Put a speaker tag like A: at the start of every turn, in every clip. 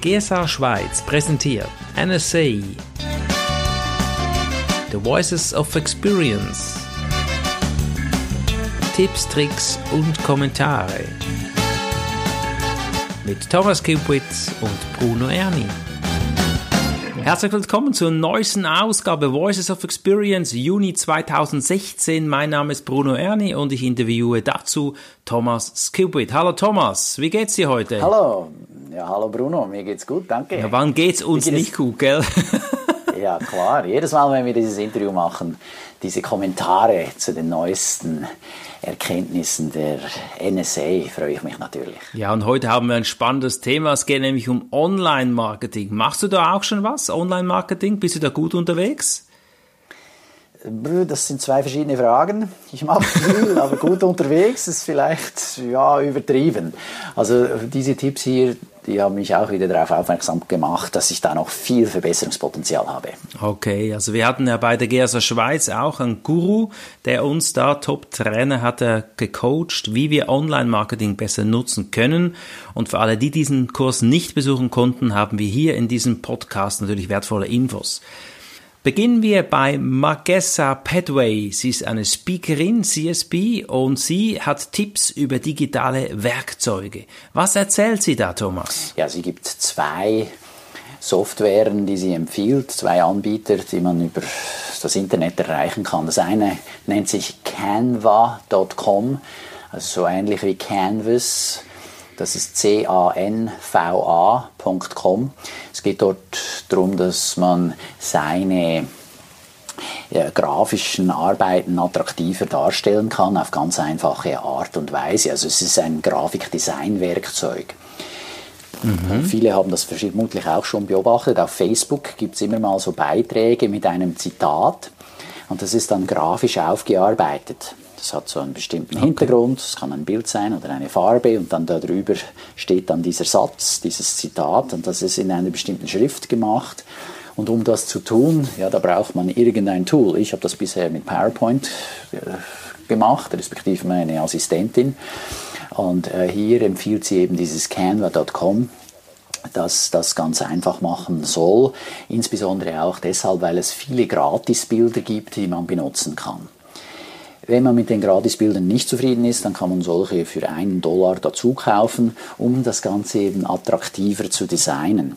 A: GSA Schweiz präsentiert NSA The Voices of Experience. Tipps, Tricks und Kommentare. Mit Thomas Kupitz und Bruno Erni. Herzlich willkommen zur neuesten Ausgabe Voices of Experience Juni 2016. Mein Name ist Bruno Erni und ich interviewe dazu Thomas Skipwit. Hallo Thomas, wie geht's dir heute?
B: Hallo, ja hallo Bruno, mir geht's gut, danke.
A: Ja, wann geht's uns geht's? nicht gut, gell?
B: ja klar, jedes Mal, wenn wir dieses Interview machen, diese Kommentare zu den neuesten Erkenntnissen der NSA freue ich mich natürlich.
A: Ja, und heute haben wir ein spannendes Thema. Es geht nämlich um Online-Marketing. Machst du da auch schon was? Online-Marketing? Bist du da gut unterwegs?
B: Das sind zwei verschiedene Fragen. Ich mache viel, aber gut unterwegs ist vielleicht ja übertrieben. Also diese Tipps hier, die haben mich auch wieder darauf aufmerksam gemacht, dass ich da noch viel Verbesserungspotenzial habe.
A: Okay, also wir hatten ja bei der GSA Schweiz auch einen Guru, der uns da Top-Trainer hat er gecoacht, wie wir Online-Marketing besser nutzen können. Und für alle, die diesen Kurs nicht besuchen konnten, haben wir hier in diesem Podcast natürlich wertvolle Infos. Beginnen wir bei Magessa Padway. Sie ist eine Speakerin, CSB, und sie hat Tipps über digitale Werkzeuge. Was erzählt sie da, Thomas?
B: Ja, sie gibt zwei Softwaren, die sie empfiehlt, zwei Anbieter, die man über das Internet erreichen kann. Das eine nennt sich canva.com, also so ähnlich wie Canvas das ist canva.com. Es geht dort darum, dass man seine ja, grafischen Arbeiten attraktiver darstellen kann auf ganz einfache Art und Weise. Also es ist ein Grafikdesign-Werkzeug. Mhm. Viele haben das vermutlich auch schon beobachtet. Auf Facebook gibt es immer mal so Beiträge mit einem Zitat und das ist dann grafisch aufgearbeitet. Das hat so einen bestimmten okay. Hintergrund, es kann ein Bild sein oder eine Farbe und dann darüber steht dann dieser Satz, dieses Zitat und das ist in einer bestimmten Schrift gemacht. Und um das zu tun, ja, da braucht man irgendein Tool. Ich habe das bisher mit PowerPoint äh, gemacht, respektive meine Assistentin. Und äh, hier empfiehlt sie eben dieses canva.com, das das ganz einfach machen soll. Insbesondere auch deshalb, weil es viele Gratisbilder gibt, die man benutzen kann. Wenn man mit den Gratisbildern nicht zufrieden ist, dann kann man solche für einen Dollar dazu kaufen, um das Ganze eben attraktiver zu designen.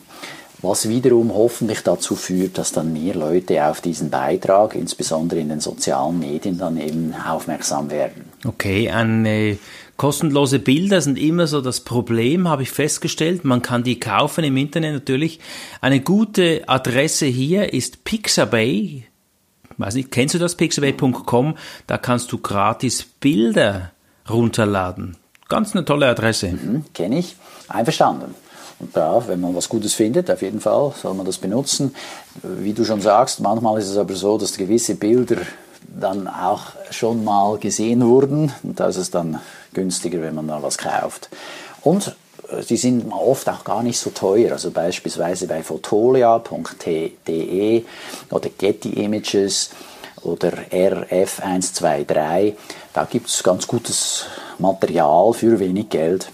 B: Was wiederum hoffentlich dazu führt, dass dann mehr Leute auf diesen Beitrag, insbesondere in den sozialen Medien, dann eben aufmerksam werden.
A: Okay, eine kostenlose Bilder sind immer so das Problem, habe ich festgestellt. Man kann die kaufen im Internet natürlich. Eine gute Adresse hier ist Pixabay weiß nicht, kennst du das pixabay.com? Da kannst du gratis Bilder runterladen. Ganz eine tolle Adresse.
B: Mhm, Kenne ich. Einverstanden. Und da, wenn man was Gutes findet, auf jeden Fall soll man das benutzen. Wie du schon sagst, manchmal ist es aber so, dass gewisse Bilder dann auch schon mal gesehen wurden. Und da ist es dann günstiger, wenn man da was kauft. Und die sind oft auch gar nicht so teuer. Also beispielsweise bei fotolia.de oder Getty Images oder RF123. Da gibt es ganz gutes Material für wenig Geld.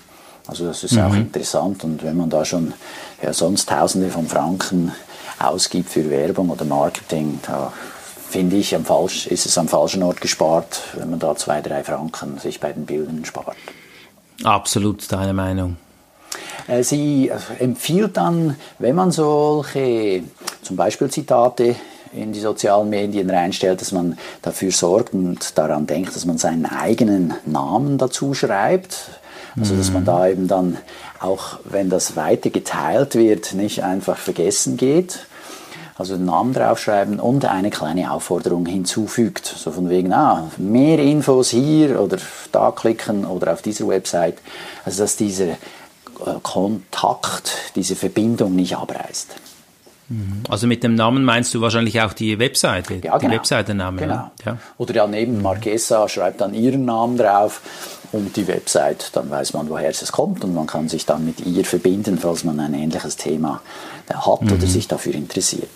B: Also das ist mhm. auch interessant. Und wenn man da schon ja, sonst Tausende von Franken ausgibt für Werbung oder Marketing, da finde ich, am falsch, ist es am falschen Ort gespart, wenn man da zwei, drei Franken sich bei den Bildern spart.
A: Absolut deine Meinung.
B: Äh, sie äh, empfiehlt dann, wenn man solche zum Beispiel Zitate in die sozialen Medien reinstellt, dass man dafür sorgt und daran denkt, dass man seinen eigenen Namen dazu schreibt. Also dass man mhm. da eben dann auch, wenn das weiter geteilt wird, nicht einfach vergessen geht. Also den Namen draufschreiben und eine kleine Aufforderung hinzufügt. So von wegen, ah, mehr Infos hier oder da klicken oder auf dieser Website. Also dass dieser Kontakt, diese Verbindung nicht abreißt.
A: Mhm. Also mit dem Namen meinst du wahrscheinlich auch die Webseite,
B: ja, genau.
A: die Webseitenname.
B: Genau. Ja. Oder ja neben Marquesa schreibt dann ihren Namen drauf und die Website, dann weiß man, woher es kommt und man kann sich dann mit ihr verbinden, falls man ein ähnliches Thema hat mhm. oder sich dafür interessiert.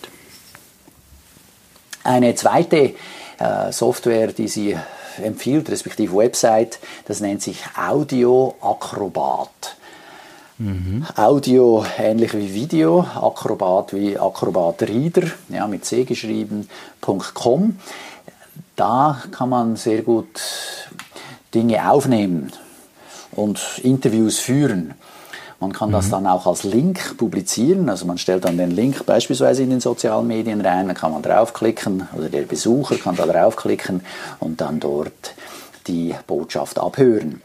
B: Eine zweite äh, Software, die sie empfiehlt, respektive Website, das nennt sich Audio Acrobat. Mhm. Audio ähnlich wie Video, Acrobat wie Acrobat Reader, ja, mit C geschrieben.com. Da kann man sehr gut Dinge aufnehmen und Interviews führen. Man kann das mhm. dann auch als Link publizieren, also man stellt dann den Link beispielsweise in den sozialen Medien rein, dann kann man draufklicken oder der Besucher kann da draufklicken und dann dort die Botschaft abhören.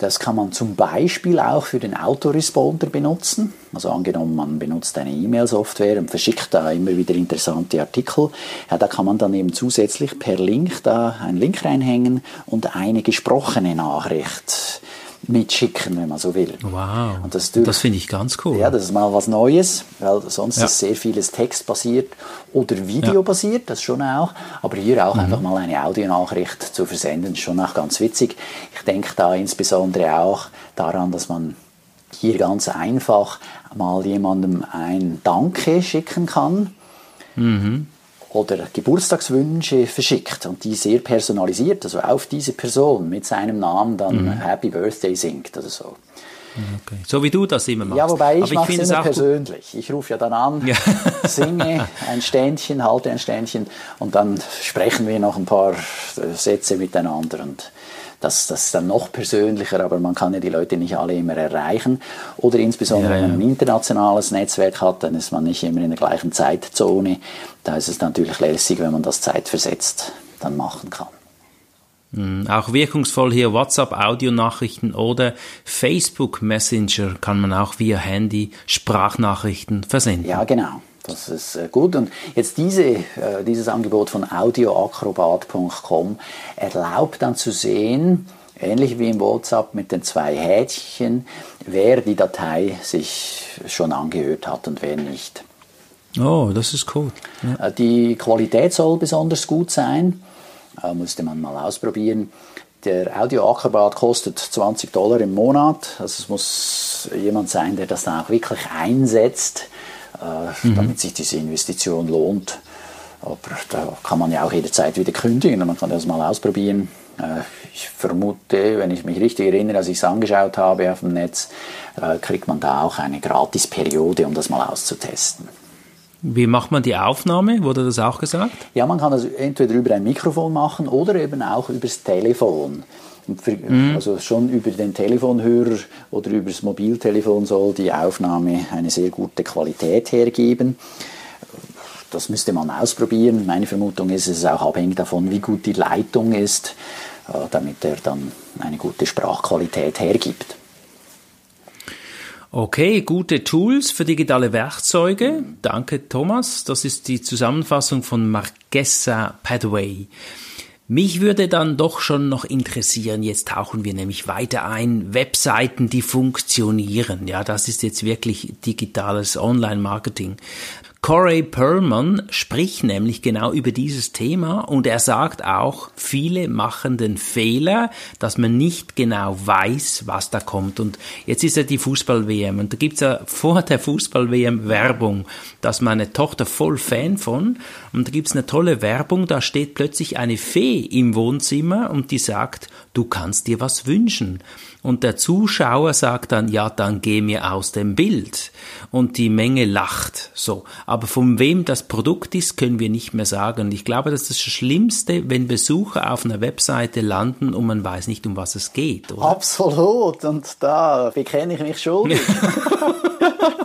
B: Das kann man zum Beispiel auch für den Autoresponder benutzen. Also angenommen, man benutzt eine E-Mail-Software und verschickt da immer wieder interessante Artikel. Ja, da kann man dann eben zusätzlich per Link da einen Link reinhängen und eine gesprochene Nachricht mitschicken, wenn man so will.
A: Wow, und das, das finde ich ganz cool.
B: Ja, das ist mal was Neues, weil sonst ja. ist sehr vieles textbasiert oder videobasiert, das schon auch. Aber hier auch mhm. einfach mal eine Audionachricht zu versenden, ist schon auch ganz witzig. Ich denke da insbesondere auch daran, dass man hier ganz einfach mal jemandem ein Danke schicken kann. Mhm oder Geburtstagswünsche verschickt und die sehr personalisiert, also auf diese Person mit seinem Namen dann mhm. Happy Birthday singt oder so.
A: Okay. So wie du das immer machst.
B: Ja, wobei ich, mache es immer persönlich. Ich rufe ja dann an, ja. singe ein Ständchen, halte ein Ständchen und dann sprechen wir noch ein paar Sätze miteinander und das, das ist dann noch persönlicher, aber man kann ja die Leute nicht alle immer erreichen. Oder insbesondere, ja, ja. wenn man ein internationales Netzwerk hat, dann ist man nicht immer in der gleichen Zeitzone. Da ist es natürlich lässig, wenn man das zeitversetzt dann machen kann.
A: Hm, auch wirkungsvoll hier WhatsApp-Audionachrichten oder Facebook Messenger kann man auch via Handy Sprachnachrichten versenden.
B: Ja, genau. Das ist äh, gut. Und jetzt diese, äh, dieses Angebot von audioacrobat.com erlaubt dann zu sehen, ähnlich wie im WhatsApp mit den zwei Häkchen, wer die Datei sich schon angehört hat und wer nicht.
A: Oh, das ist cool.
B: Ja. Äh, die Qualität soll besonders gut sein, musste man mal ausprobieren. Der Audio Acrobat kostet 20 Dollar im Monat. Also es muss jemand sein, der das dann auch wirklich einsetzt äh, mhm. damit sich diese Investition lohnt. Aber da kann man ja auch jederzeit wieder kündigen. Man kann das mal ausprobieren. Äh, ich vermute, wenn ich mich richtig erinnere, als ich es angeschaut habe auf dem Netz, äh, kriegt man da auch eine Gratisperiode, um das mal auszutesten.
A: Wie macht man die Aufnahme? Wurde das auch gesagt?
B: Ja, man kann das entweder über ein Mikrofon machen oder eben auch übers Telefon. Für, mhm. Also schon über den Telefonhörer oder über das Mobiltelefon soll die Aufnahme eine sehr gute Qualität hergeben. Das müsste man ausprobieren. Meine Vermutung ist, es ist auch abhängig davon, wie gut die Leitung ist, äh, damit er dann eine gute Sprachqualität hergibt.
A: Okay, gute Tools für digitale Werkzeuge. Danke, Thomas. Das ist die Zusammenfassung von Marquesa Padway. Mich würde dann doch schon noch interessieren, jetzt tauchen wir nämlich weiter ein, Webseiten, die funktionieren. Ja, das ist jetzt wirklich digitales Online-Marketing. Corey Perlman spricht nämlich genau über dieses Thema und er sagt auch, viele machen den Fehler, dass man nicht genau weiß, was da kommt. Und jetzt ist ja die Fußball-WM und da gibt's ja vor der Fußball-WM Werbung, da ist meine Tochter voll Fan von und da gibt's eine tolle Werbung, da steht plötzlich eine Fee im Wohnzimmer und die sagt, du kannst dir was wünschen. Und der Zuschauer sagt dann, ja, dann geh mir aus dem Bild. Und die Menge lacht. So. Aber von wem das Produkt ist, können wir nicht mehr sagen. Und ich glaube, das ist das Schlimmste, wenn Besucher auf einer Webseite landen und man weiß nicht, um was es geht.
B: Oder? Absolut. Und da bekenne ich mich schuldig.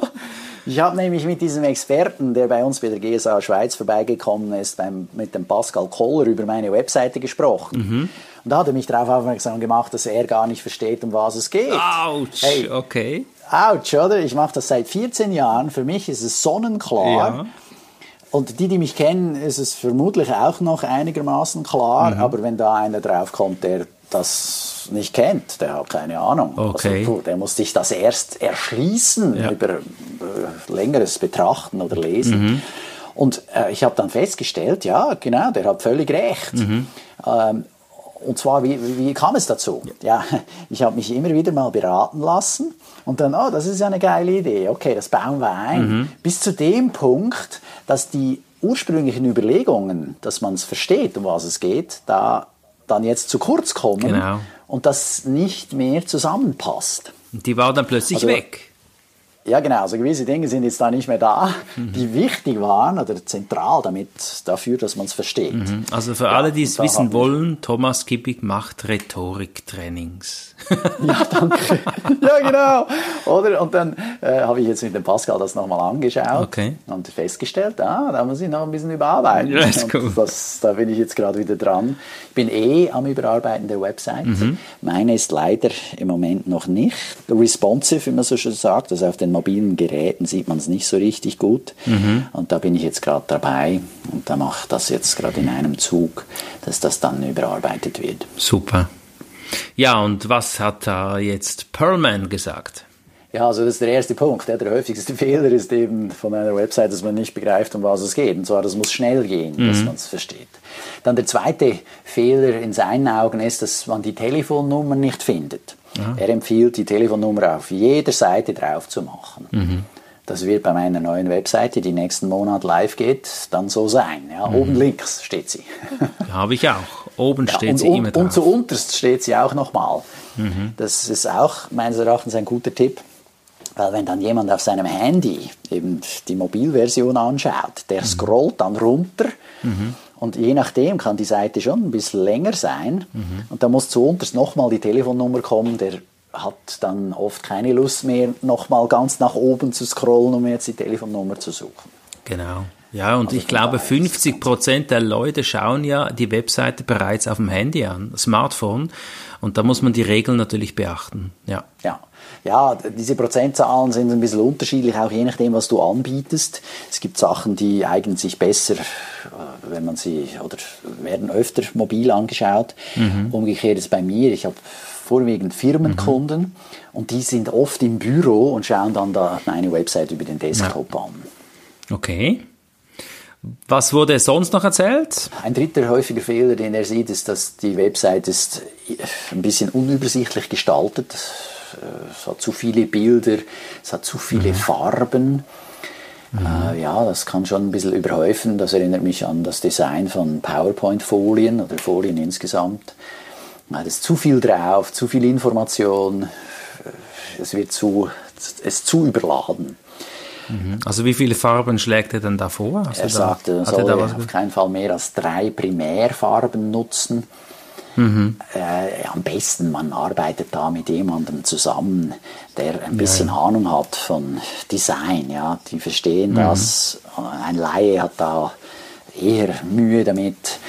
B: Ich habe nämlich mit diesem Experten, der bei uns bei der GSA Schweiz vorbeigekommen ist, beim, mit dem Pascal Koller über meine Webseite gesprochen. Mhm. Und da hat er mich darauf aufmerksam gemacht, dass er gar nicht versteht, um was es geht.
A: Autsch, hey, okay.
B: Autsch, oder? Ich mache das seit 14 Jahren. Für mich ist es sonnenklar. Ja. Und die, die mich kennen, ist es vermutlich auch noch einigermaßen klar. Mhm. Aber wenn da einer draufkommt, der das nicht kennt, der hat keine Ahnung.
A: Okay. Also,
B: der muss sich das erst erschließen ja. über äh, längeres Betrachten oder Lesen. Mhm. Und äh, ich habe dann festgestellt, ja, genau, der hat völlig recht. Mhm. Ähm, und zwar, wie, wie kam es dazu? Ja, ich habe mich immer wieder mal beraten lassen und dann, oh, das ist ja eine geile Idee, okay, das bauen wir ein. Mhm. Bis zu dem Punkt, dass die ursprünglichen Überlegungen, dass man es versteht, um was es geht, da dann jetzt zu kurz kommen genau. und das nicht mehr zusammenpasst.
A: Die war dann plötzlich also, weg.
B: Ja, genau. Also gewisse Dinge sind jetzt da nicht mehr da, mhm. die wichtig waren oder zentral damit dafür, dass man es versteht. Mhm.
A: Also für ja, alle, die es wissen wollen, Thomas Kippig macht Rhetoriktrainings.
B: ja, danke. ja, genau. Oder? Und dann äh, habe ich jetzt mit dem Pascal das nochmal angeschaut okay. und festgestellt, ah, da muss ich noch ein bisschen überarbeiten. Ja, ist cool. Das, da bin ich jetzt gerade wieder dran. Ich bin eh am Überarbeiten der Website. Mhm. Meine ist leider im Moment noch nicht responsive, wie man so schön sagt. Also auf den mobilen Geräten sieht man es nicht so richtig gut. Mhm. Und da bin ich jetzt gerade dabei und da mache ich das jetzt gerade in einem Zug, dass das dann überarbeitet wird.
A: Super. Ja, und was hat da jetzt Pearlman gesagt?
B: Ja, also das ist der erste Punkt. Der häufigste Fehler ist eben von einer Website, dass man nicht begreift, um was es geht. Und zwar, das muss schnell gehen, mhm. dass man es versteht. Dann der zweite Fehler in seinen Augen ist, dass man die Telefonnummer nicht findet. Ja. Er empfiehlt, die Telefonnummer auf jeder Seite drauf zu machen. Mhm. Das wird bei meiner neuen Webseite, die nächsten Monat live geht, dann so sein. Ja, mhm. Oben links steht sie.
A: Habe ich auch. Oben ja, steht
B: und,
A: sie immer drauf.
B: Und zuunterst steht sie auch nochmal. Mhm. Das ist auch meines Erachtens ein guter Tipp. Weil wenn dann jemand auf seinem Handy eben die Mobilversion anschaut, der mhm. scrollt dann runter mhm. und je nachdem kann die Seite schon ein bisschen länger sein mhm. und da muss zuunterst nochmal die Telefonnummer kommen, der hat dann oft keine Lust mehr, nochmal ganz nach oben zu scrollen, um jetzt die Telefonnummer zu suchen.
A: Genau. Ja, und also ich glaube, 50 Prozent der Leute schauen ja die Webseite bereits auf dem Handy an, Smartphone. Und da muss man die Regeln natürlich beachten. Ja.
B: Ja. Ja, diese Prozentzahlen sind ein bisschen unterschiedlich, auch je nachdem, was du anbietest. Es gibt Sachen, die eignen sich besser, äh, wenn man sie, oder werden öfter mobil angeschaut. Mhm. Umgekehrt ist bei mir, ich habe vorwiegend Firmenkunden mhm. und die sind oft im Büro und schauen dann da meine Website über den Desktop ja. an.
A: Okay. Was wurde sonst noch erzählt?
B: Ein dritter häufiger Fehler, den er sieht, ist, dass die Website ist ein bisschen unübersichtlich gestaltet. Es hat zu viele Bilder, es hat zu viele mhm. Farben. Mhm. Äh, ja, das kann schon ein bisschen überhäufen. Das erinnert mich an das Design von PowerPoint-Folien oder Folien insgesamt. Da ist zu viel drauf, zu viel Information, es wird zu, es zu überladen.
A: Mhm. Also wie viele Farben schlägt er denn da vor?
B: Also er sagt, er soll auf keinen Fall mehr als drei Primärfarben nutzen. Mhm. Äh, am besten, man arbeitet da mit jemandem zusammen, der ein bisschen ja, ja. Ahnung hat von Design. Ja? Die verstehen mhm. das. Ein Laie hat da eher Mühe damit.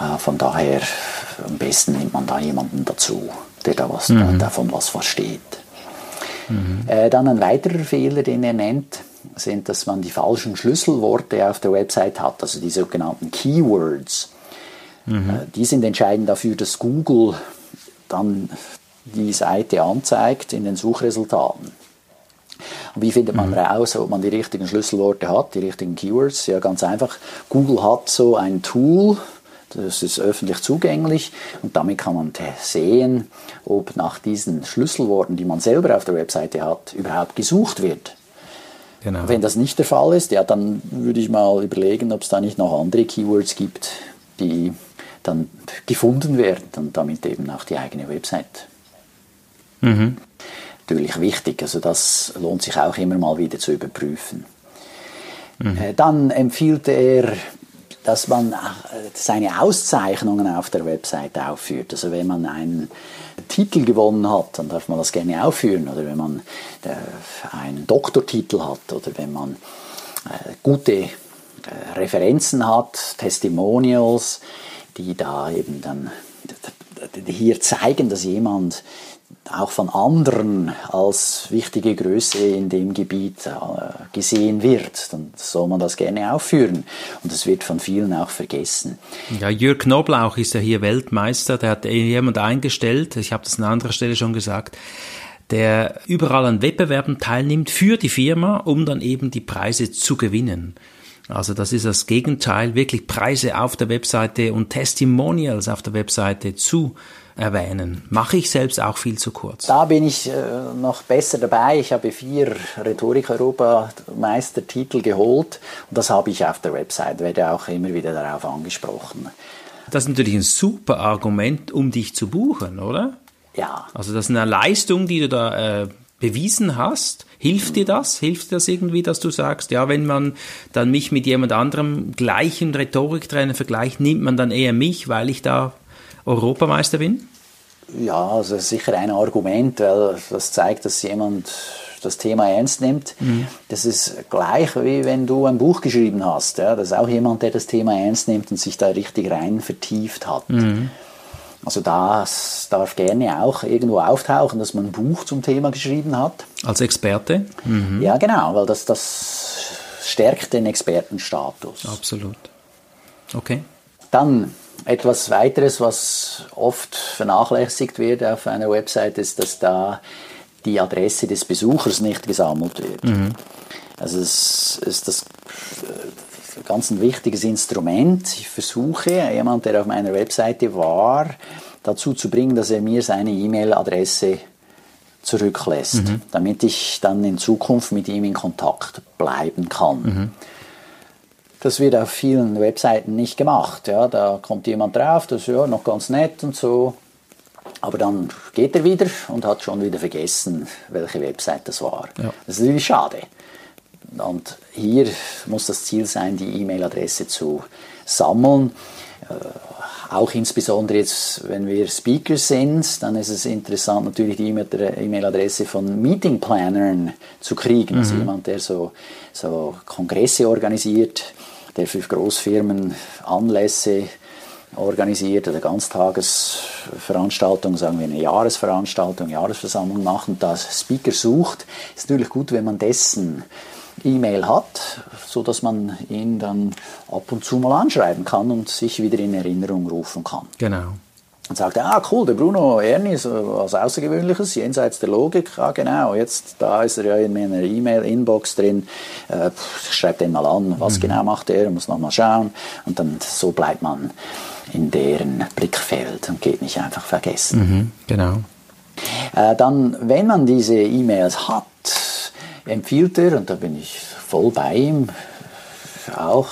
B: Äh, von daher am besten nimmt man da jemanden dazu, der da was, mhm. davon was versteht. Mhm. Äh, dann ein weiterer Fehler, den er nennt, sind, dass man die falschen Schlüsselworte auf der Website hat, also die sogenannten Keywords. Mhm. Äh, die sind entscheidend dafür, dass Google dann die Seite anzeigt in den Suchresultaten. Und wie findet man mhm. raus, ob man die richtigen Schlüsselworte hat, die richtigen Keywords? Ja, ganz einfach. Google hat so ein Tool, das ist öffentlich zugänglich und damit kann man sehen, ob nach diesen Schlüsselworten, die man selber auf der Webseite hat, überhaupt gesucht wird. Genau. Wenn das nicht der Fall ist, ja, dann würde ich mal überlegen, ob es da nicht noch andere Keywords gibt, die dann gefunden werden und damit eben auch die eigene Website. Mhm. Natürlich wichtig, also das lohnt sich auch immer mal wieder zu überprüfen. Mhm. Äh, dann empfiehlt er dass man äh, seine Auszeichnungen auf der Website aufführt. Also wenn man einen Titel gewonnen hat, dann darf man das gerne aufführen. Oder wenn man äh, einen Doktortitel hat oder wenn man gute Referenzen hat, Testimonials, die da eben dann hier zeigen, dass jemand auch von anderen als wichtige Größe in dem Gebiet äh, gesehen wird, dann soll man das gerne aufführen. Und das wird von vielen auch vergessen.
A: Ja, Jörg Knoblauch ist ja hier Weltmeister, der hat jemand eingestellt, ich habe das an anderer Stelle schon gesagt, der überall an Wettbewerben teilnimmt für die Firma, um dann eben die Preise zu gewinnen. Also das ist das Gegenteil, wirklich Preise auf der Webseite und Testimonials auf der Webseite zu erwähnen. Mache ich selbst auch viel zu kurz.
B: Da bin ich äh, noch besser dabei. Ich habe vier Rhetorik-Europameistertitel geholt und das habe ich auf der Website, werde auch immer wieder darauf angesprochen.
A: Das ist natürlich ein super Argument, um dich zu buchen, oder?
B: Ja.
A: Also das ist eine Leistung, die du da äh, bewiesen hast? Hilft dir das? Hilft dir das irgendwie, dass du sagst, ja, wenn man dann mich mit jemand anderem gleichen Rhetoriktrainer vergleicht, nimmt man dann eher mich, weil ich da Europameister bin?
B: Ja, also sicher ein Argument, weil das zeigt, dass jemand das Thema ernst nimmt. Mhm. Das ist gleich wie wenn du ein Buch geschrieben hast. Ja? Das ist auch jemand, der das Thema ernst nimmt und sich da richtig rein vertieft hat. Mhm. Also das darf gerne auch irgendwo auftauchen, dass man ein Buch zum Thema geschrieben hat.
A: Als Experte?
B: Mhm. Ja, genau, weil das, das stärkt den Expertenstatus.
A: Absolut. Okay.
B: Dann etwas weiteres, was oft vernachlässigt wird auf einer Website, ist, dass da die Adresse des Besuchers nicht gesammelt wird. Mhm. Also es ist das ganz ein wichtiges Instrument. Ich versuche, jemand, der auf meiner Webseite war, dazu zu bringen, dass er mir seine E-Mail-Adresse zurücklässt, mhm. damit ich dann in Zukunft mit ihm in Kontakt bleiben kann. Mhm. Das wird auf vielen Webseiten nicht gemacht. Ja, da kommt jemand drauf, das ist ja noch ganz nett und so. Aber dann geht er wieder und hat schon wieder vergessen, welche Website das war. Ja. Das ist natürlich schade. Und hier muss das Ziel sein, die E-Mail-Adresse zu sammeln. Äh, auch insbesondere jetzt, wenn wir Speaker sind, dann ist es interessant, natürlich die E-Mail-Adresse von Meeting-Plannern zu kriegen. Also mhm. Also jemand, der so, so Kongresse organisiert, der für Großfirmen Anlässe organisiert oder Ganztagesveranstaltungen, sagen wir eine Jahresveranstaltung, Jahresversammlung macht und da Speaker sucht, ist natürlich gut, wenn man dessen E-Mail hat, so dass man ihn dann ab und zu mal anschreiben kann und sich wieder in Erinnerung rufen kann.
A: Genau
B: und sagte, ah cool, der Bruno Erni ist was Außergewöhnliches, jenseits der Logik. Ah genau, jetzt da ist er ja in meiner E-Mail-Inbox drin. Äh, schreib den mal an, was mhm. genau macht er, muss noch mal schauen. Und dann so bleibt man in deren Blickfeld und geht nicht einfach vergessen.
A: Mhm, genau.
B: Äh, dann, wenn man diese E-Mails hat, empfiehlt er, und da bin ich voll bei ihm, auch,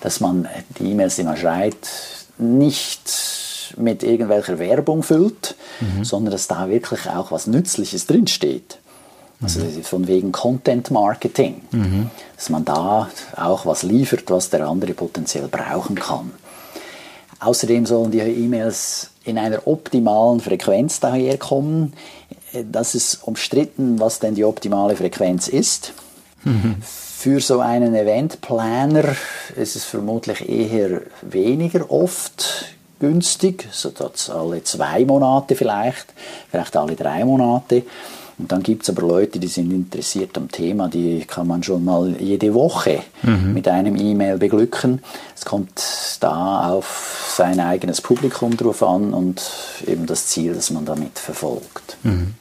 B: dass man die E-Mails, die man schreibt, nicht mit irgendwelcher Werbung füllt, mhm. sondern dass da wirklich auch was Nützliches drinsteht. Also mhm. von wegen Content Marketing, mhm. dass man da auch was liefert, was der andere potenziell brauchen kann. Außerdem sollen die E-Mails in einer optimalen Frequenz daherkommen. Das ist umstritten, was denn die optimale Frequenz ist. Mhm. Für so einen Eventplaner ist es vermutlich eher weniger oft günstig, so dass alle zwei Monate vielleicht, vielleicht alle drei Monate. Und dann gibt es aber Leute, die sind interessiert am Thema, die kann man schon mal jede Woche mhm. mit einem E-Mail beglücken. Es kommt da auf sein eigenes Publikum drauf an und eben das Ziel, das man damit verfolgt. Mhm.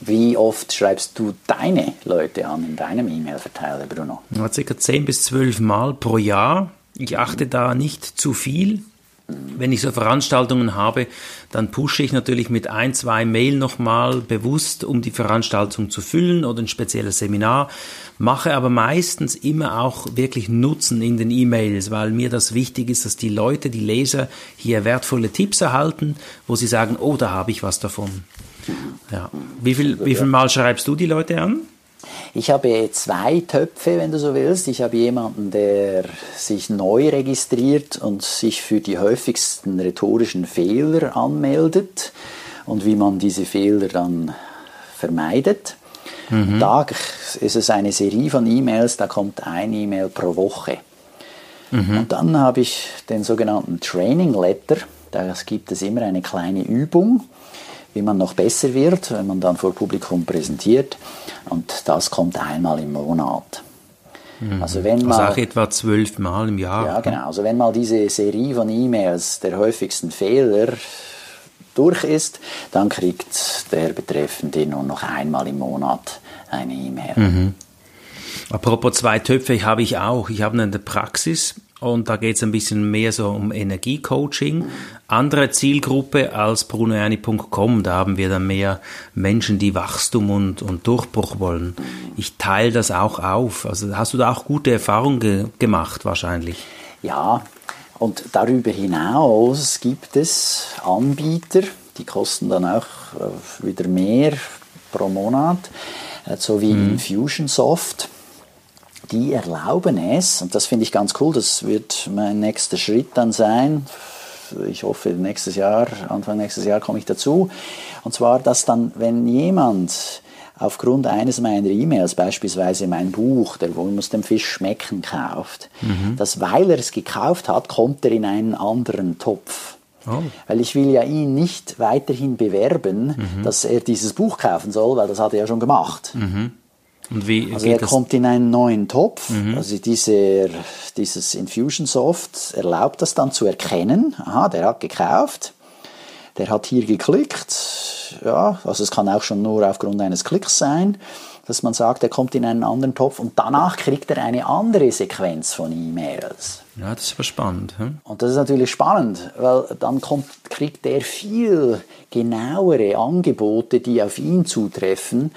B: Wie oft schreibst du deine Leute an in deinem E-Mail-Verteiler, Bruno?
A: Ja, circa 10 bis 12 Mal pro Jahr. Ich achte da nicht zu viel wenn ich so Veranstaltungen habe, dann pushe ich natürlich mit ein, zwei Mail nochmal bewusst, um die Veranstaltung zu füllen oder ein spezielles Seminar, mache aber meistens immer auch wirklich Nutzen in den E-Mails, weil mir das wichtig ist, dass die Leute, die Leser hier wertvolle Tipps erhalten, wo sie sagen, oh, da habe ich was davon. Ja. Wie viel, wie viel Mal schreibst du die Leute an?
B: Ich habe zwei Töpfe, wenn du so willst. Ich habe jemanden, der sich neu registriert und sich für die häufigsten rhetorischen Fehler anmeldet und wie man diese Fehler dann vermeidet. Mhm. Da ist es eine Serie von E-Mails, da kommt ein E-Mail pro Woche. Mhm. Und dann habe ich den sogenannten Training Letter. Da gibt es immer eine kleine Übung wie man noch besser wird, wenn man dann vor Publikum präsentiert. Und das kommt einmal im Monat.
A: Mhm. Also wenn man, also auch etwa zwölf Mal im Jahr.
B: Ja, genau. Also wenn mal diese Serie von E-Mails der häufigsten Fehler durch ist, dann kriegt der Betreffende nur noch einmal im Monat eine E-Mail.
A: Mhm. Apropos zwei Töpfe habe ich auch. Ich habe eine Praxis und da geht es ein bisschen mehr so um Energiecoaching. Andere Zielgruppe als brunoerni.com, da haben wir dann mehr Menschen, die Wachstum und, und Durchbruch wollen. Ich teile das auch auf. Also hast du da auch gute Erfahrungen ge gemacht wahrscheinlich?
B: Ja, und darüber hinaus gibt es Anbieter, die kosten dann auch äh, wieder mehr pro Monat äh, so wie mhm. Infusionsoft. Die erlauben es, und das finde ich ganz cool, das wird mein nächster Schritt dann sein. Ich hoffe, nächstes Jahr, Anfang nächstes Jahr komme ich dazu. Und zwar, dass dann, wenn jemand aufgrund eines meiner E-Mails, beispielsweise mein Buch, der Wohl muss dem Fisch schmecken, kauft, mhm. dass weil er es gekauft hat, kommt er in einen anderen Topf. Oh. Weil ich will ja ihn nicht weiterhin bewerben, mhm. dass er dieses Buch kaufen soll, weil das hat er ja schon gemacht. Mhm. Wie, also er kommt in einen neuen Topf. Mhm. Also dieser, dieses Infusionsoft erlaubt das dann zu erkennen. Aha, der hat gekauft der hat hier geklickt. Ja, also es kann auch schon nur aufgrund eines Klicks sein, dass man sagt, er kommt in einen anderen Topf und danach kriegt er eine andere Sequenz von E-Mails.
A: Ja, das ist aber spannend. Hm?
B: Und das ist natürlich spannend, weil dann kommt, kriegt er viel genauere Angebote, die auf ihn zutreffen,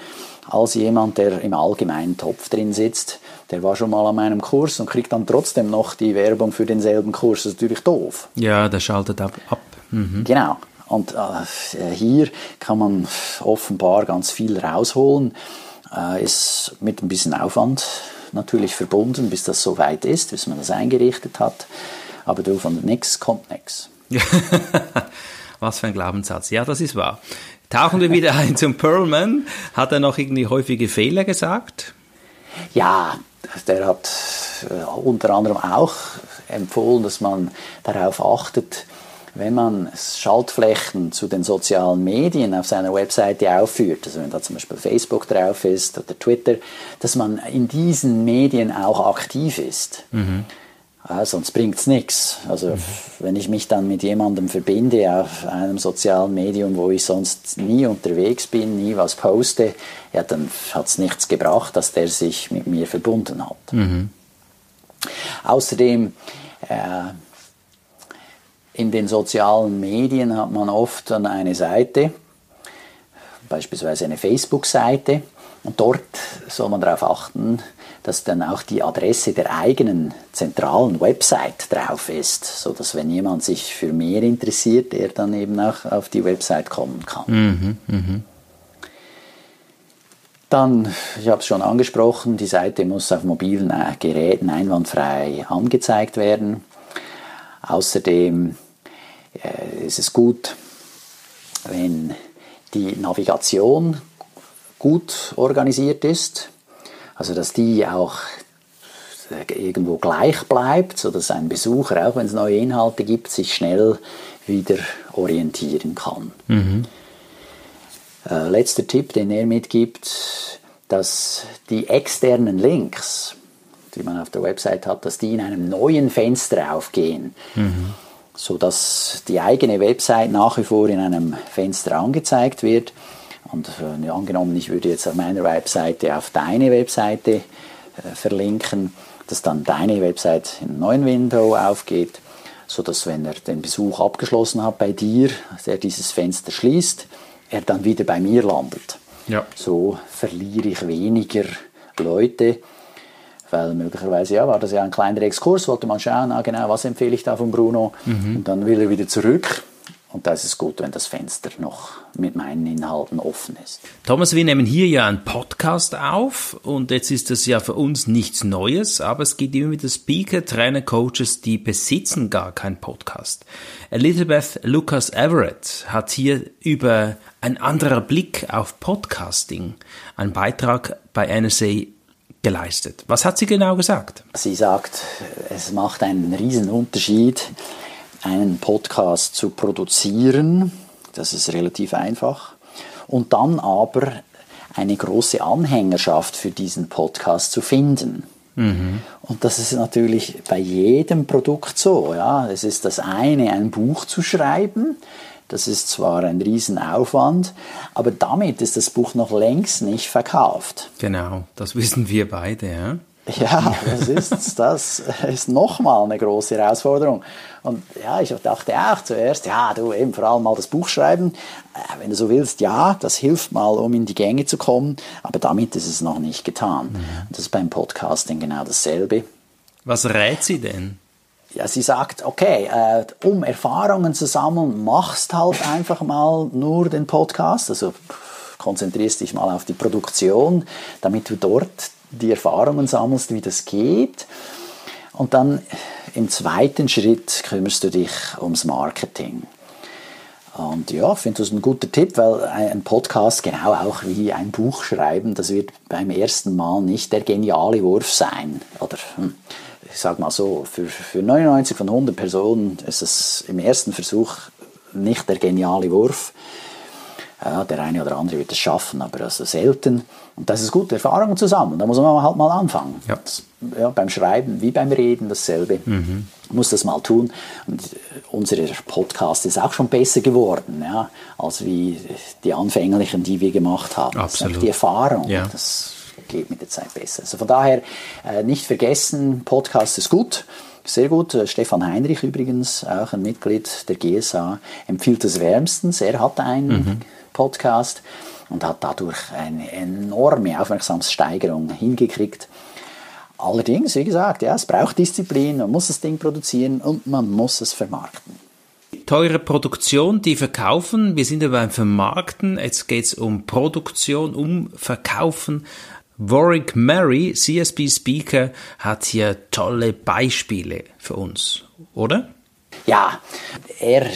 B: als jemand, der im allgemeinen Topf drin sitzt. Der war schon mal an meinem Kurs und kriegt dann trotzdem noch die Werbung für denselben Kurs. Das ist natürlich doof.
A: Ja, der schaltet ab. ab.
B: Mhm. Genau. Und äh, hier kann man offenbar ganz viel rausholen. Äh, ist mit ein bisschen Aufwand natürlich verbunden, bis das so weit ist, bis man das eingerichtet hat. Aber du, von nichts kommt nichts.
A: Was für ein Glaubenssatz. Ja, das ist wahr. Tauchen wir wieder ein zum Perlman. Hat er noch irgendwie häufige Fehler gesagt?
B: Ja, der hat äh, unter anderem auch empfohlen, dass man darauf achtet, wenn man Schaltflächen zu den sozialen Medien auf seiner Webseite aufführt, also wenn da zum Beispiel Facebook drauf ist oder Twitter, dass man in diesen Medien auch aktiv ist. Mhm. Ja, sonst bringt es nichts. Also mhm. wenn ich mich dann mit jemandem verbinde auf einem sozialen Medium, wo ich sonst nie unterwegs bin, nie was poste, ja, dann hat es nichts gebracht, dass der sich mit mir verbunden hat. Mhm. Außerdem äh, in den sozialen Medien hat man oft dann eine Seite, beispielsweise eine Facebook-Seite, und dort soll man darauf achten, dass dann auch die Adresse der eigenen zentralen Website drauf ist, so dass wenn jemand sich für mehr interessiert, er dann eben auch auf die Website kommen kann. Mhm, mh. Dann, ich habe es schon angesprochen, die Seite muss auf mobilen äh, Geräten einwandfrei angezeigt werden. Außerdem äh, ist es gut, wenn die Navigation gut organisiert ist, also dass die auch äh, irgendwo gleich bleibt, sodass ein Besucher, auch wenn es neue Inhalte gibt, sich schnell wieder orientieren kann. Mhm. Äh, letzter Tipp, den er mitgibt, dass die externen Links, die man auf der Website hat, dass die in einem neuen Fenster aufgehen. Mhm sodass die eigene Website nach wie vor in einem Fenster angezeigt wird. Und äh, angenommen, ich würde jetzt auf meiner Webseite auf deine Webseite äh, verlinken, dass dann deine Website in einem neuen Window aufgeht, sodass wenn er den Besuch abgeschlossen hat bei dir, der dieses Fenster schließt, er dann wieder bei mir landet. Ja. So verliere ich weniger Leute, weil möglicherweise ja, war das ja ein kleiner Exkurs, wollte man schauen, ah, genau, was empfehle ich da von Bruno mhm. und dann will er wieder zurück und da ist es gut, wenn das Fenster noch mit meinen Inhalten offen ist.
A: Thomas, wir nehmen hier ja einen Podcast auf und jetzt ist das ja für uns nichts Neues, aber es gibt immer wieder Speaker, Trainer, Coaches, die besitzen gar keinen Podcast. Elizabeth Lucas Everett hat hier über ein anderer Blick auf Podcasting einen Beitrag bei NSA geleistet. Was hat sie genau gesagt?
B: Sie sagt, es macht einen riesen Unterschied, einen Podcast zu produzieren. Das ist relativ einfach. Und dann aber eine große Anhängerschaft für diesen Podcast zu finden. Mhm. Und das ist natürlich bei jedem Produkt so. Ja. Es ist das eine, ein Buch zu schreiben. Das ist zwar ein Riesenaufwand, aber damit ist das Buch noch längst nicht verkauft.
A: Genau, das wissen wir beide. Ja,
B: ja das ist das ist nochmal eine große Herausforderung. Und ja, ich dachte auch zuerst, ja, du eben vor allem mal das Buch schreiben. Äh, wenn du so willst, ja, das hilft mal, um in die Gänge zu kommen, aber damit ist es noch nicht getan. Mhm. Das ist beim Podcasting genau dasselbe.
A: Was rät sie denn?
B: ja, sie sagt, okay, äh, um Erfahrungen zu sammeln, machst halt einfach mal nur den Podcast. Also konzentrierst dich mal auf die Produktion, damit du dort die Erfahrungen sammelst, wie das geht. Und dann im zweiten Schritt kümmerst du dich ums Marketing. Und ja, ich finde das ein guter Tipp, weil ein Podcast, genau auch wie ein Buch schreiben, das wird beim ersten Mal nicht der geniale Wurf sein. Oder hm, ich sage mal so, für, für 99 von 100 Personen ist es im ersten Versuch nicht der geniale Wurf. Ja, der eine oder andere wird es schaffen, aber also selten. Und das ist gute Erfahrungen zusammen. Da muss man halt mal anfangen. Ja. ja beim Schreiben wie beim Reden dasselbe. Mhm. Muss das mal tun. Und äh, unser Podcast ist auch schon besser geworden, ja, als wie die anfänglichen, die wir gemacht haben. Absolut. Das die Erfahrung. Ja. Das geht mit der Zeit besser. Also von daher äh, nicht vergessen, Podcast ist gut. Sehr gut. Äh, Stefan Heinrich übrigens, auch ein Mitglied der GSA, empfiehlt es wärmstens. Er hat einen mhm. Podcast und hat dadurch eine enorme Aufmerksamkeitssteigerung hingekriegt. Allerdings, wie gesagt, ja, es braucht Disziplin, man muss das Ding produzieren und man muss es vermarkten.
A: Teure Produktion, die verkaufen. Wir sind ja beim Vermarkten. Jetzt geht es um Produktion, um Verkaufen. Warwick Murray, CSB Speaker, hat hier tolle Beispiele für uns, oder?
B: Ja, er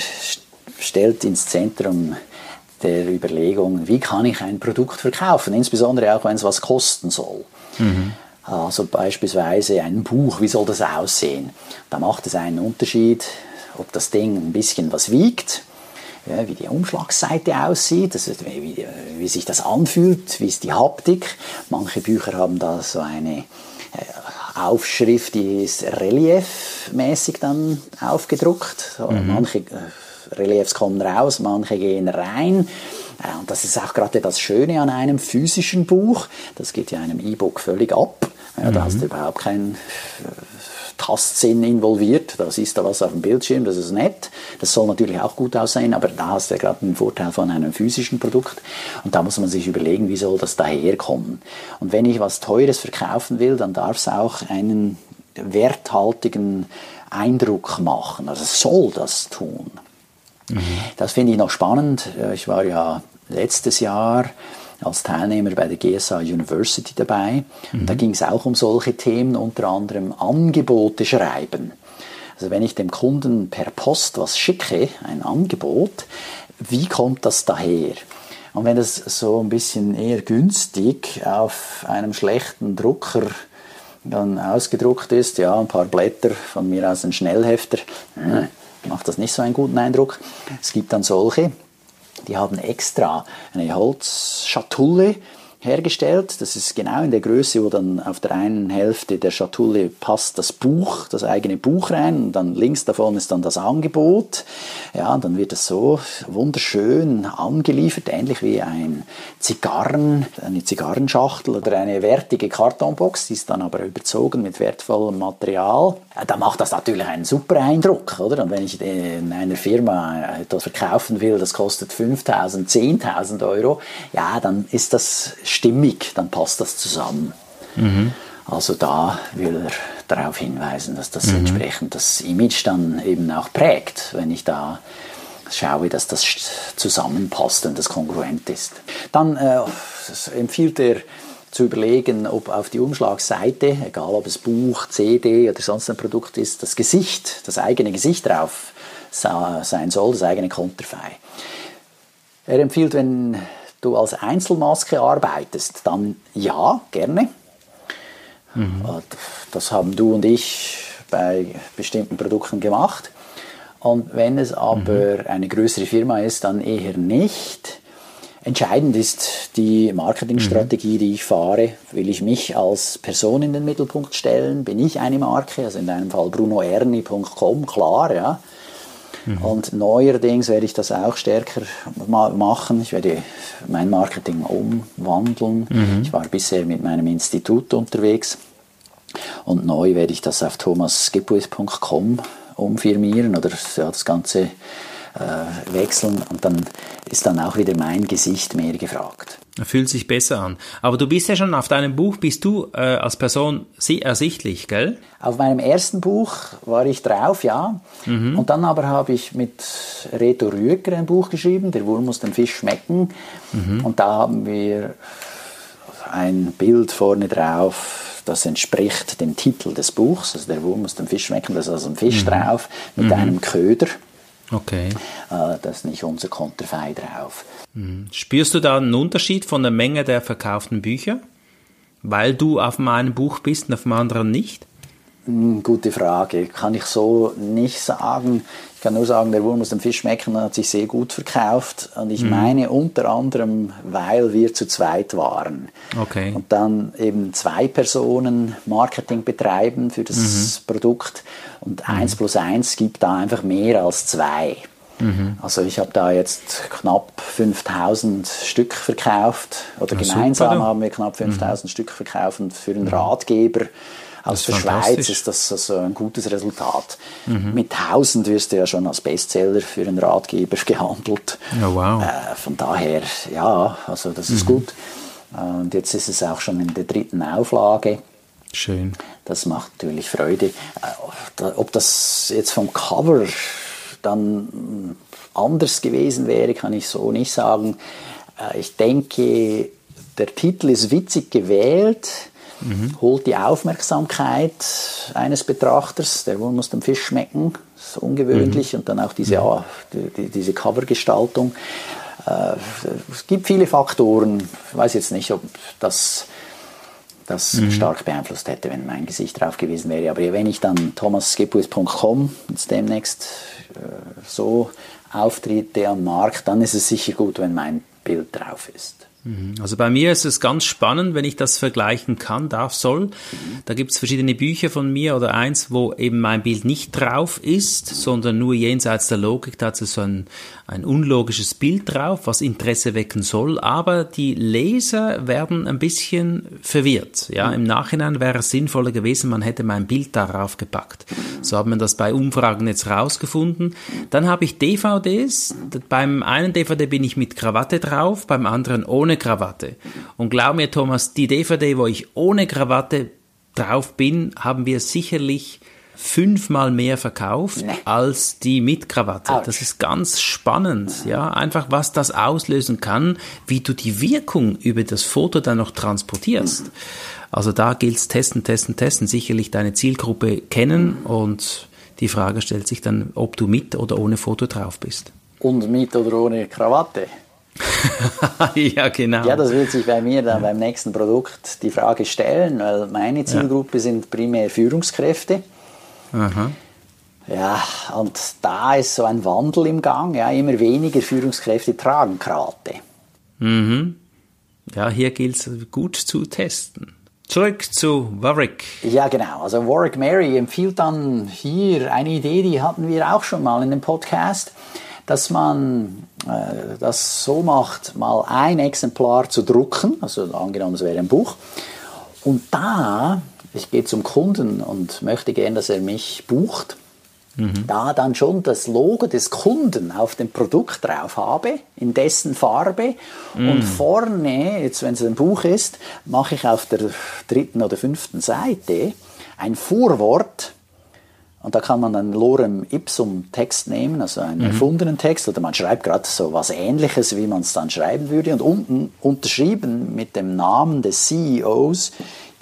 B: stellt ins Zentrum der Überlegung, wie kann ich ein Produkt verkaufen, insbesondere auch wenn es was kosten soll. Mhm. Also beispielsweise ein Buch, wie soll das aussehen? Da macht es einen Unterschied, ob das Ding ein bisschen was wiegt ja, wie die Umschlagseite aussieht, also wie, wie, sich das anfühlt, wie ist die Haptik. Manche Bücher haben da so eine äh, Aufschrift, die ist reliefmäßig dann aufgedruckt. Mhm. Manche äh, Reliefs kommen raus, manche gehen rein. Äh, und das ist auch gerade das Schöne an einem physischen Buch. Das geht ja einem E-Book völlig ab. Ja, da mhm. hast du überhaupt kein Tastsinn involviert. Da siehst du was auf dem Bildschirm, das ist nett. Das soll natürlich auch gut aussehen, aber da hast du ja gerade einen Vorteil von einem physischen Produkt. Und da muss man sich überlegen, wie soll das daherkommen. Und wenn ich was Teures verkaufen will, dann darf es auch einen werthaltigen Eindruck machen. Also soll das tun. Mhm. Das finde ich noch spannend. Ich war ja letztes Jahr als Teilnehmer bei der GSA University dabei. Mhm. Da ging es auch um solche Themen, unter anderem Angebote schreiben. Also wenn ich dem Kunden per Post was schicke, ein Angebot, wie kommt das daher? Und wenn das so ein bisschen eher günstig auf einem schlechten Drucker dann ausgedruckt ist, ja, ein paar Blätter von mir aus ein Schnellhefter, äh, macht das nicht so einen guten Eindruck. Es gibt dann solche, die haben extra eine Holzschatulle hergestellt. Das ist genau in der Größe, wo dann auf der einen Hälfte der Schatulle passt das Buch, das eigene Buch rein und dann links davon ist dann das Angebot. Ja, dann wird es so wunderschön angeliefert, ähnlich wie ein Zigarren, eine Zigarrenschachtel oder eine wertige Kartonbox, die ist dann aber überzogen mit wertvollem Material. Ja, da macht das natürlich einen super Eindruck, oder? Und wenn ich in einer Firma etwas verkaufen will, das kostet 5.000, 10.000 Euro, ja, dann ist das stimmig, dann passt das zusammen. Mhm. Also da will er darauf hinweisen, dass das mhm. entsprechend das Image dann eben auch prägt, wenn ich da schaue, dass das zusammenpasst und das kongruent ist. Dann äh, empfiehlt er zu überlegen, ob auf die Umschlagseite, egal ob es Buch, CD oder sonst ein Produkt ist, das Gesicht, das eigene Gesicht drauf sein soll, das eigene Konterfei. Er empfiehlt, wenn du als Einzelmaske arbeitest, dann ja, gerne. Mhm. Das haben du und ich bei bestimmten Produkten gemacht. Und wenn es aber mhm. eine größere Firma ist, dann eher nicht. Entscheidend ist die Marketingstrategie, mhm. die ich fahre. Will ich mich als Person in den Mittelpunkt stellen? Bin ich eine Marke? Also in deinem Fall brunoerni.com, klar, ja. Mhm. Und neuerdings werde ich das auch stärker machen. Ich werde mein Marketing umwandeln. Mhm. Ich war bisher mit meinem Institut unterwegs und neu werde ich das auf thomasgebuis.com umfirmieren oder ja, das Ganze äh, wechseln und dann ist dann auch wieder mein Gesicht mehr gefragt.
A: Fühlt sich besser an. Aber du bist ja schon auf deinem Buch, bist du äh, als Person ersichtlich, gell?
B: Auf meinem ersten Buch war ich drauf, ja. Mhm. Und dann aber habe ich mit Reto Rüeger ein Buch geschrieben, Der Wurm muss den Fisch schmecken. Mhm. Und da haben wir ein Bild vorne drauf, das entspricht dem Titel des Buchs. Also der Wurm muss den Fisch schmecken, da ist also ein Fisch mhm. drauf mit mhm. einem Köder.
A: Okay.
B: Äh, das ist nicht unser Konterfei drauf.
A: Mhm. Spürst du da einen Unterschied von der Menge der verkauften Bücher? Weil du auf meinem Buch bist und auf dem anderen nicht?
B: Hm, gute Frage. Kann ich so nicht sagen. Ich kann nur sagen, der Wurm aus dem Fisch schmecken hat sich sehr gut verkauft. Und ich mhm. meine unter anderem, weil wir zu zweit waren.
A: Okay.
B: Und dann eben zwei Personen Marketing betreiben für das mhm. Produkt. Und eins mhm. plus eins gibt da einfach mehr als zwei. Mhm. Also ich habe da jetzt knapp 5000 Stück verkauft oder ja, gemeinsam super. haben wir knapp 5000 mhm. Stück verkauft und für einen. Ratgeber aus der Schweiz ist das also ein gutes Resultat. Mhm. Mit 1000 wirst du ja schon als Bestseller für einen Ratgeber gehandelt.
A: Oh, wow.
B: Äh, von daher, ja, also das ist mhm. gut. Und jetzt ist es auch schon in der dritten Auflage.
A: Schön.
B: Das macht natürlich Freude. Äh, ob das jetzt vom Cover dann anders gewesen wäre, kann ich so nicht sagen. Äh, ich denke, der Titel ist witzig gewählt mhm. holt die Aufmerksamkeit eines Betrachters. Der Wurm muss dem Fisch schmecken, das ist ungewöhnlich. Mhm. Und dann auch diese, ja, die, diese Covergestaltung. Äh, es gibt viele Faktoren. Ich weiß jetzt nicht, ob das das mhm. stark beeinflusst hätte, wenn mein Gesicht drauf gewesen wäre. Aber wenn ich dann thomasskipuis.com jetzt demnächst äh, so auftrete am Markt, dann ist es sicher gut, wenn mein Bild drauf ist.
A: Mhm. Also bei mir ist es ganz spannend, wenn ich das vergleichen kann, darf, soll. Da gibt es verschiedene Bücher von mir oder eins, wo eben mein Bild nicht drauf ist, sondern nur jenseits der Logik. Da hat es so ein, ein unlogisches Bild drauf, was Interesse wecken soll. Aber die Leser werden ein bisschen verwirrt. Ja, im Nachhinein wäre es sinnvoller gewesen, man hätte mein Bild darauf gepackt. So hat man das bei Umfragen jetzt rausgefunden. Dann habe ich DVDs. Beim einen DVD bin ich mit Krawatte drauf, beim anderen ohne Krawatte. Und glaub mir, Thomas, die DVD, wo ich ohne Krawatte drauf bin, haben wir sicherlich fünfmal mehr verkauft nee. als die mit Krawatte. Ouch. Das ist ganz spannend, ja, einfach was das auslösen kann, wie du die Wirkung über das Foto dann noch transportierst. Also da gilt es testen, testen, testen, sicherlich deine Zielgruppe kennen und die Frage stellt sich dann, ob du mit oder ohne Foto drauf bist.
B: Und mit oder ohne Krawatte?
A: ja, genau.
B: Ja, das wird sich bei mir dann beim nächsten Produkt die Frage stellen, weil meine Zielgruppe ja. sind primär Führungskräfte. Aha. Ja, und da ist so ein Wandel im Gang. Ja, immer weniger Führungskräfte tragen Krate.
A: Mhm. Ja, hier gilt es gut zu testen. Zurück zu Warwick.
B: Ja, genau. Also Warwick Mary empfiehlt dann hier eine Idee, die hatten wir auch schon mal in dem Podcast dass man äh, das so macht, mal ein Exemplar zu drucken, also angenommen, es wäre ein Buch, und da, ich gehe zum Kunden und möchte gern, dass er mich bucht, mhm. da dann schon das Logo des Kunden auf dem Produkt drauf habe, in dessen Farbe, mhm. und vorne, jetzt wenn es ein Buch ist, mache ich auf der dritten oder fünften Seite ein Vorwort, und da kann man einen Lorem Ipsum Text nehmen, also einen mhm. erfundenen Text, oder man schreibt gerade so was ähnliches, wie man es dann schreiben würde. Und unten unterschrieben mit dem Namen des CEOs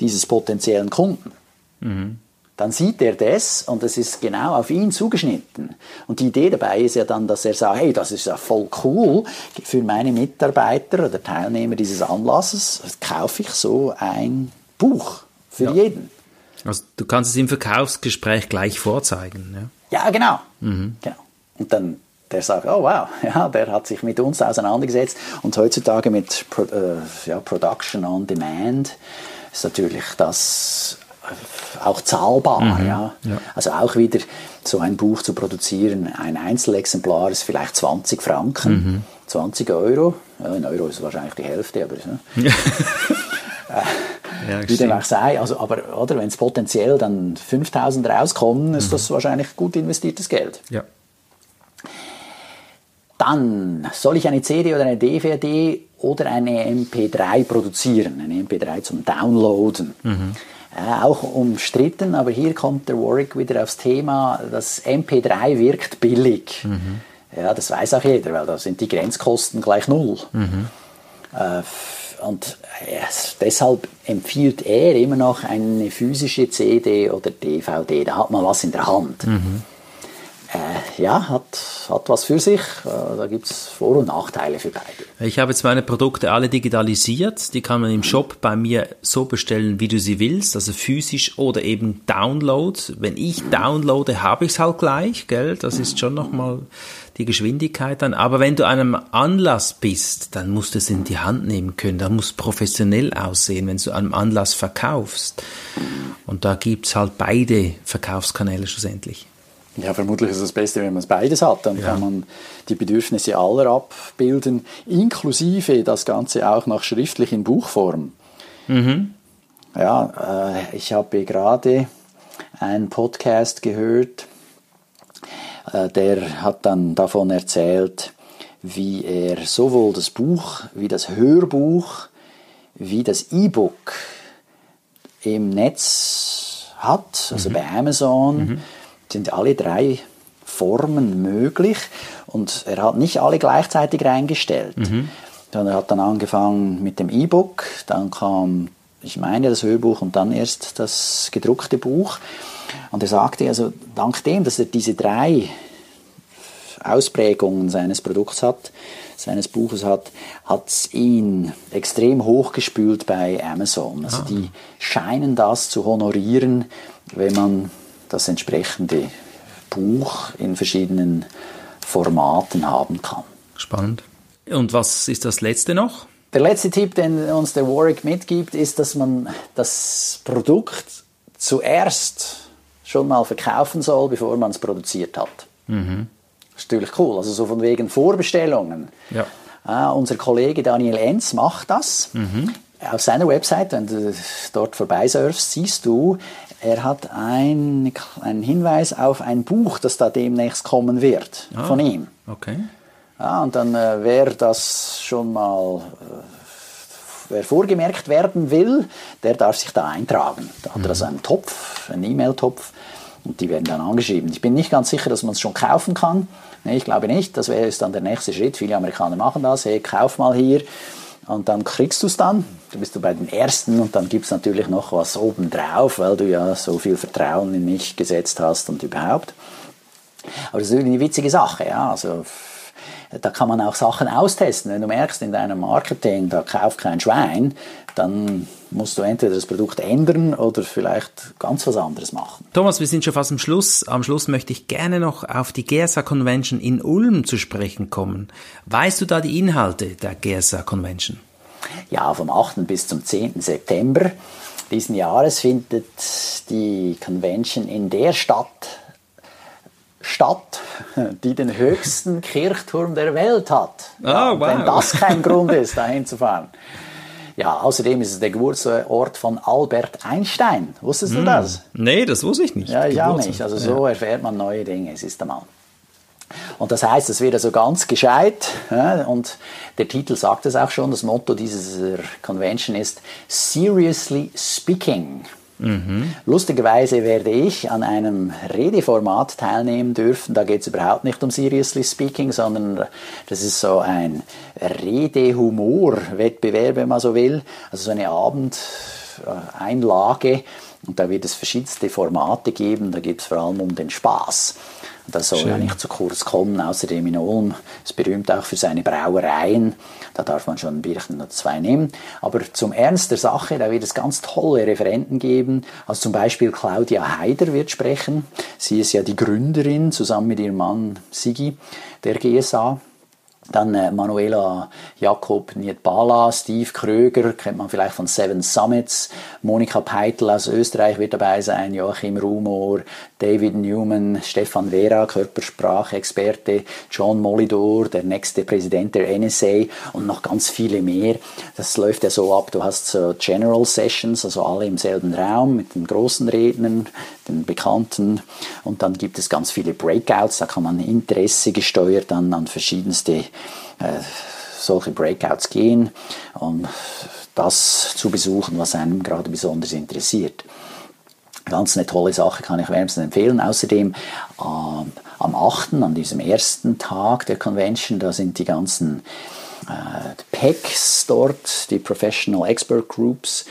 B: dieses potenziellen Kunden. Mhm. Dann sieht er das und es ist genau auf ihn zugeschnitten. Und die Idee dabei ist ja dann, dass er sagt, hey, das ist ja voll cool für meine Mitarbeiter oder Teilnehmer dieses Anlasses, kaufe ich so ein Buch für ja. jeden.
A: Also du kannst es im Verkaufsgespräch gleich vorzeigen.
B: Ja, ja genau. Mhm. genau. Und dann der sagt, oh wow, ja, der hat sich mit uns auseinandergesetzt. Und heutzutage mit Pro, äh, ja, Production on Demand ist natürlich das auch zahlbar. Mhm, ja. ja. Also auch wieder so ein Buch zu produzieren, ein Einzelexemplar ist vielleicht 20 Franken, mhm. 20 Euro. Ja, ein Euro ist wahrscheinlich die Hälfte, aber ja. ja, wie dem auch sei. Also, aber oder, wenn es potenziell dann 5000 rauskommen, ist mhm. das wahrscheinlich gut investiertes Geld.
A: Ja.
B: Dann soll ich eine CD oder eine DVD oder eine MP3 produzieren, eine MP3 zum Downloaden. Mhm. Äh, auch umstritten, aber hier kommt der Warwick wieder aufs Thema, das MP3 wirkt billig. Mhm. Ja, das weiß auch jeder, weil da sind die Grenzkosten gleich null. Mhm. Äh, und äh, deshalb empfiehlt er immer noch eine physische CD oder DVD. Da hat man was in der Hand. Mhm äh, ja, hat, hat was für sich. Äh, da gibt es Vor- und Nachteile für beide.
A: Ich habe jetzt meine Produkte alle digitalisiert. Die kann man im Shop bei mir so bestellen, wie du sie willst, also physisch oder eben Download. Wenn ich downloade, habe ich es halt gleich, gell? Das ist schon nochmal die Geschwindigkeit dann. Aber wenn du einem Anlass bist, dann musst du es in die Hand nehmen können. Da muss professionell aussehen, wenn du einem Anlass verkaufst. Und da gibt es halt beide Verkaufskanäle schlussendlich.
B: Ja, vermutlich ist es das Beste, wenn man es beides hat. Dann ja. kann man die Bedürfnisse aller abbilden, inklusive das Ganze auch noch schriftlich in Buchform. Mhm. Ja, äh, ich habe gerade einen Podcast gehört, der hat dann davon erzählt, wie er sowohl das Buch wie das Hörbuch wie das E-Book im Netz hat, also mhm. bei Amazon. Mhm sind alle drei Formen möglich und er hat nicht alle gleichzeitig reingestellt. Mhm. er hat dann angefangen mit dem E-Book, dann kam, ich meine, das Hörbuch und dann erst das gedruckte Buch. Und er sagte, also dank dem, dass er diese drei Ausprägungen seines Produkts hat, seines Buches hat, hat es ihn extrem hochgespült bei Amazon. Also ah. die scheinen das zu honorieren, wenn man das entsprechende Buch in verschiedenen Formaten haben kann.
A: Spannend. Und was ist das letzte noch?
B: Der letzte Tipp, den uns der Warwick mitgibt, ist, dass man das Produkt zuerst schon mal verkaufen soll, bevor man es produziert hat. Mhm. Das ist natürlich cool. Also so von wegen Vorbestellungen. Ja. Uh, unser Kollege Daniel Enz macht das. Mhm. Auf seiner Website, wenn du dort vorbeisurfst, siehst du, er hat ein, einen Hinweis auf ein Buch, das da demnächst kommen wird, ah, von ihm.
A: Okay.
B: Ja, und dann, äh, wer das schon mal, äh, wer vorgemerkt werden will, der darf sich da eintragen. Da hat er also einen Topf, einen E-Mail-Topf, und die werden dann angeschrieben. Ich bin nicht ganz sicher, dass man es schon kaufen kann. Nee, ich glaube nicht. Das wäre dann der nächste Schritt. Viele Amerikaner machen das. Hey, kauf mal hier. Und dann kriegst du es dann. Du bist du bei den Ersten und dann gibt es natürlich noch was obendrauf, weil du ja so viel Vertrauen in mich gesetzt hast und überhaupt. Aber das ist eine witzige Sache, ja. Also, da kann man auch Sachen austesten. Wenn du merkst, in deinem Marketing, da kauft kein Schwein, dann musst du entweder das Produkt ändern oder vielleicht ganz was anderes machen.
A: Thomas, wir sind schon fast am Schluss. Am Schluss möchte ich gerne noch auf die GERSA Convention in Ulm zu sprechen kommen. Weißt du da die Inhalte der GERSA Convention?
B: Ja, vom 8. bis zum 10. September diesen Jahres findet die Convention in der Stadt Stadt, die den höchsten Kirchturm der Welt hat.
A: Oh, wow.
B: Wenn das kein Grund ist, dahin zu fahren. Ja, außerdem ist es der Geburtsort von Albert Einstein. Wusstest du hm. das?
A: Nee, das wusste ich nicht.
B: Ja, ich auch nicht. Also so ja. erfährt man neue Dinge, siehst du mal. Und das heißt, es wird also ganz gescheit. Und der Titel sagt es auch schon. Das Motto dieser Convention ist Seriously Speaking. Mhm. Lustigerweise werde ich an einem Redeformat teilnehmen dürfen. Da geht es überhaupt nicht um Seriously Speaking, sondern das ist so ein Redehumor-Wettbewerb, wenn man so will. Also so eine Abendeinlage. Und da wird es verschiedenste Formate geben. Da geht es vor allem um den Spaß. Das soll Schön. ja nicht zu kurz kommen. Außerdem in Ulm ist berühmt auch für seine Brauereien. Da darf man schon ein Bierchen oder zwei nehmen. Aber zum Ernst der Sache, da wird es ganz tolle Referenten geben. Also zum Beispiel Claudia Haider wird sprechen. Sie ist ja die Gründerin zusammen mit ihrem Mann Sigi der GSA. Dann äh, Manuela Jakob Nietbala, Steve Kröger, kennt man vielleicht von Seven Summits. Monika Peitel aus Österreich wird dabei sein, Joachim Rumor, David Newman, Stefan Vera, Körpersprachexperte, John Molidor, der nächste Präsident der NSA und noch ganz viele mehr. Das läuft ja so ab, du hast so General Sessions, also alle im selben Raum mit den großen Rednern, den Bekannten und dann gibt es ganz viele Breakouts, da kann man Interesse gesteuert dann an verschiedenste äh, solche Breakouts gehen, um das zu besuchen, was einem gerade besonders interessiert. Ganz eine tolle Sache kann ich wärmstens empfehlen. Außerdem äh, am 8., an diesem ersten Tag der Convention, da sind die ganzen äh, PECs dort, die Professional Expert Groups.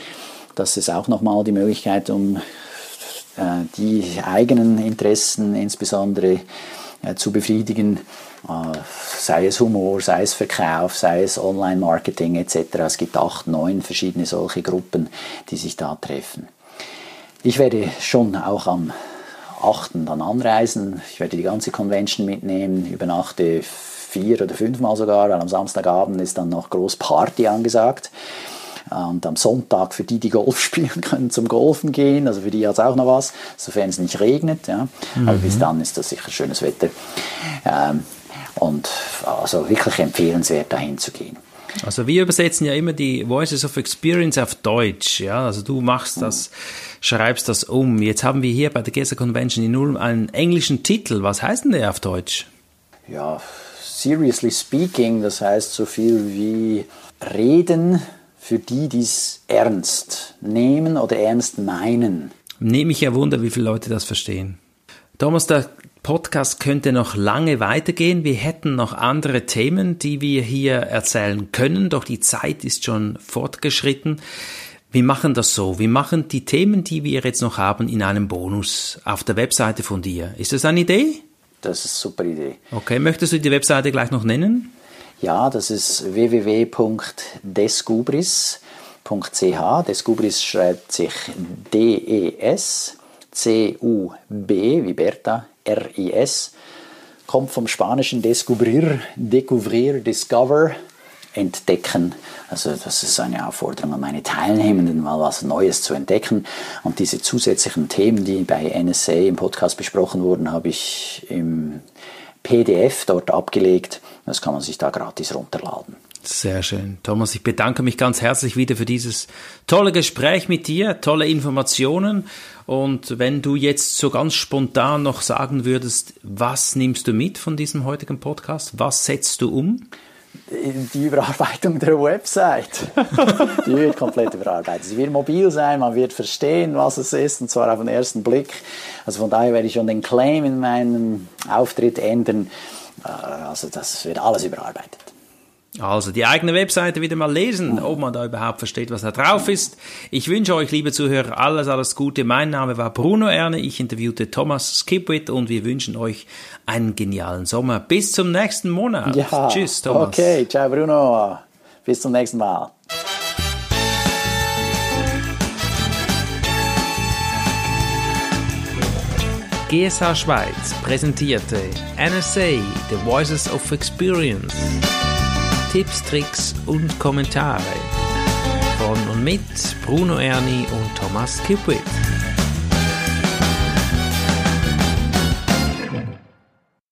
B: Das ist auch nochmal die Möglichkeit, um äh, die eigenen Interessen insbesondere äh, zu befriedigen sei es Humor, sei es Verkauf, sei es Online-Marketing etc. Es gibt acht, neun verschiedene solche Gruppen, die sich da treffen. Ich werde schon auch am 8. dann anreisen. Ich werde die ganze Convention mitnehmen, übernachte vier oder fünfmal sogar, weil am Samstagabend ist dann noch groß Party angesagt. Und am Sonntag für die, die Golf spielen können, zum Golfen gehen. Also für die hat es auch noch was, sofern es nicht regnet. Ja. Mhm. Aber bis dann ist das sicher schönes Wetter. Ähm, und also wirklich empfehlenswert, dahin zu gehen.
A: Also wir übersetzen ja immer die Voices of Experience auf Deutsch, ja. Also du machst das, schreibst das um. Jetzt haben wir hier bei der GESA Convention in Ulm einen englischen Titel. Was heißt denn der auf Deutsch?
B: Ja, seriously speaking, das heißt so viel wie reden für die, die es ernst nehmen oder ernst meinen.
A: Nehme ich ja Wunder, wie viele Leute das verstehen. Thomas, der Podcast könnte noch lange weitergehen. Wir hätten noch andere Themen, die wir hier erzählen können, doch die Zeit ist schon fortgeschritten. Wir machen das so. Wir machen die Themen, die wir jetzt noch haben, in einem Bonus auf der Webseite von dir. Ist das eine Idee?
B: Das ist eine super Idee.
A: Okay, möchtest du die Webseite gleich noch nennen?
B: Ja, das ist www.descubris.ch. Descubris schreibt sich D-E-S C-U-B wie Bertha R-I-S, kommt vom spanischen descubrir, découvrir, discover, entdecken. Also das ist eine Aufforderung an meine Teilnehmenden, mal was Neues zu entdecken. Und diese zusätzlichen Themen, die bei NSA im Podcast besprochen wurden, habe ich im PDF dort abgelegt. Das kann man sich da gratis runterladen.
A: Sehr schön. Thomas, ich bedanke mich ganz herzlich wieder für dieses tolle Gespräch mit dir, tolle Informationen. Und wenn du jetzt so ganz spontan noch sagen würdest, was nimmst du mit von diesem heutigen Podcast? Was setzt du um?
B: Die Überarbeitung der Website. die wird komplett überarbeitet. Sie wird mobil sein, man wird verstehen, was es ist, und zwar auf den ersten Blick. Also von daher werde ich schon den Claim in meinem Auftritt ändern. Äh, also das wird alles überarbeitet.
A: Also die eigene Webseite wieder mal lesen, ob man da überhaupt versteht, was da drauf ist. Ich wünsche euch, liebe Zuhörer, alles, alles Gute. Mein Name war Bruno Erne, ich interviewte Thomas Skipwith und wir wünschen euch einen genialen Sommer. Bis zum nächsten Monat.
B: Ja, Tschüss, Thomas. Okay, ciao Bruno. Bis zum nächsten Mal.
A: GSH Schweiz präsentierte NSA, The Voices of Experience. Tipps, Tricks und Kommentare von und mit Bruno Erni und Thomas Kipwit.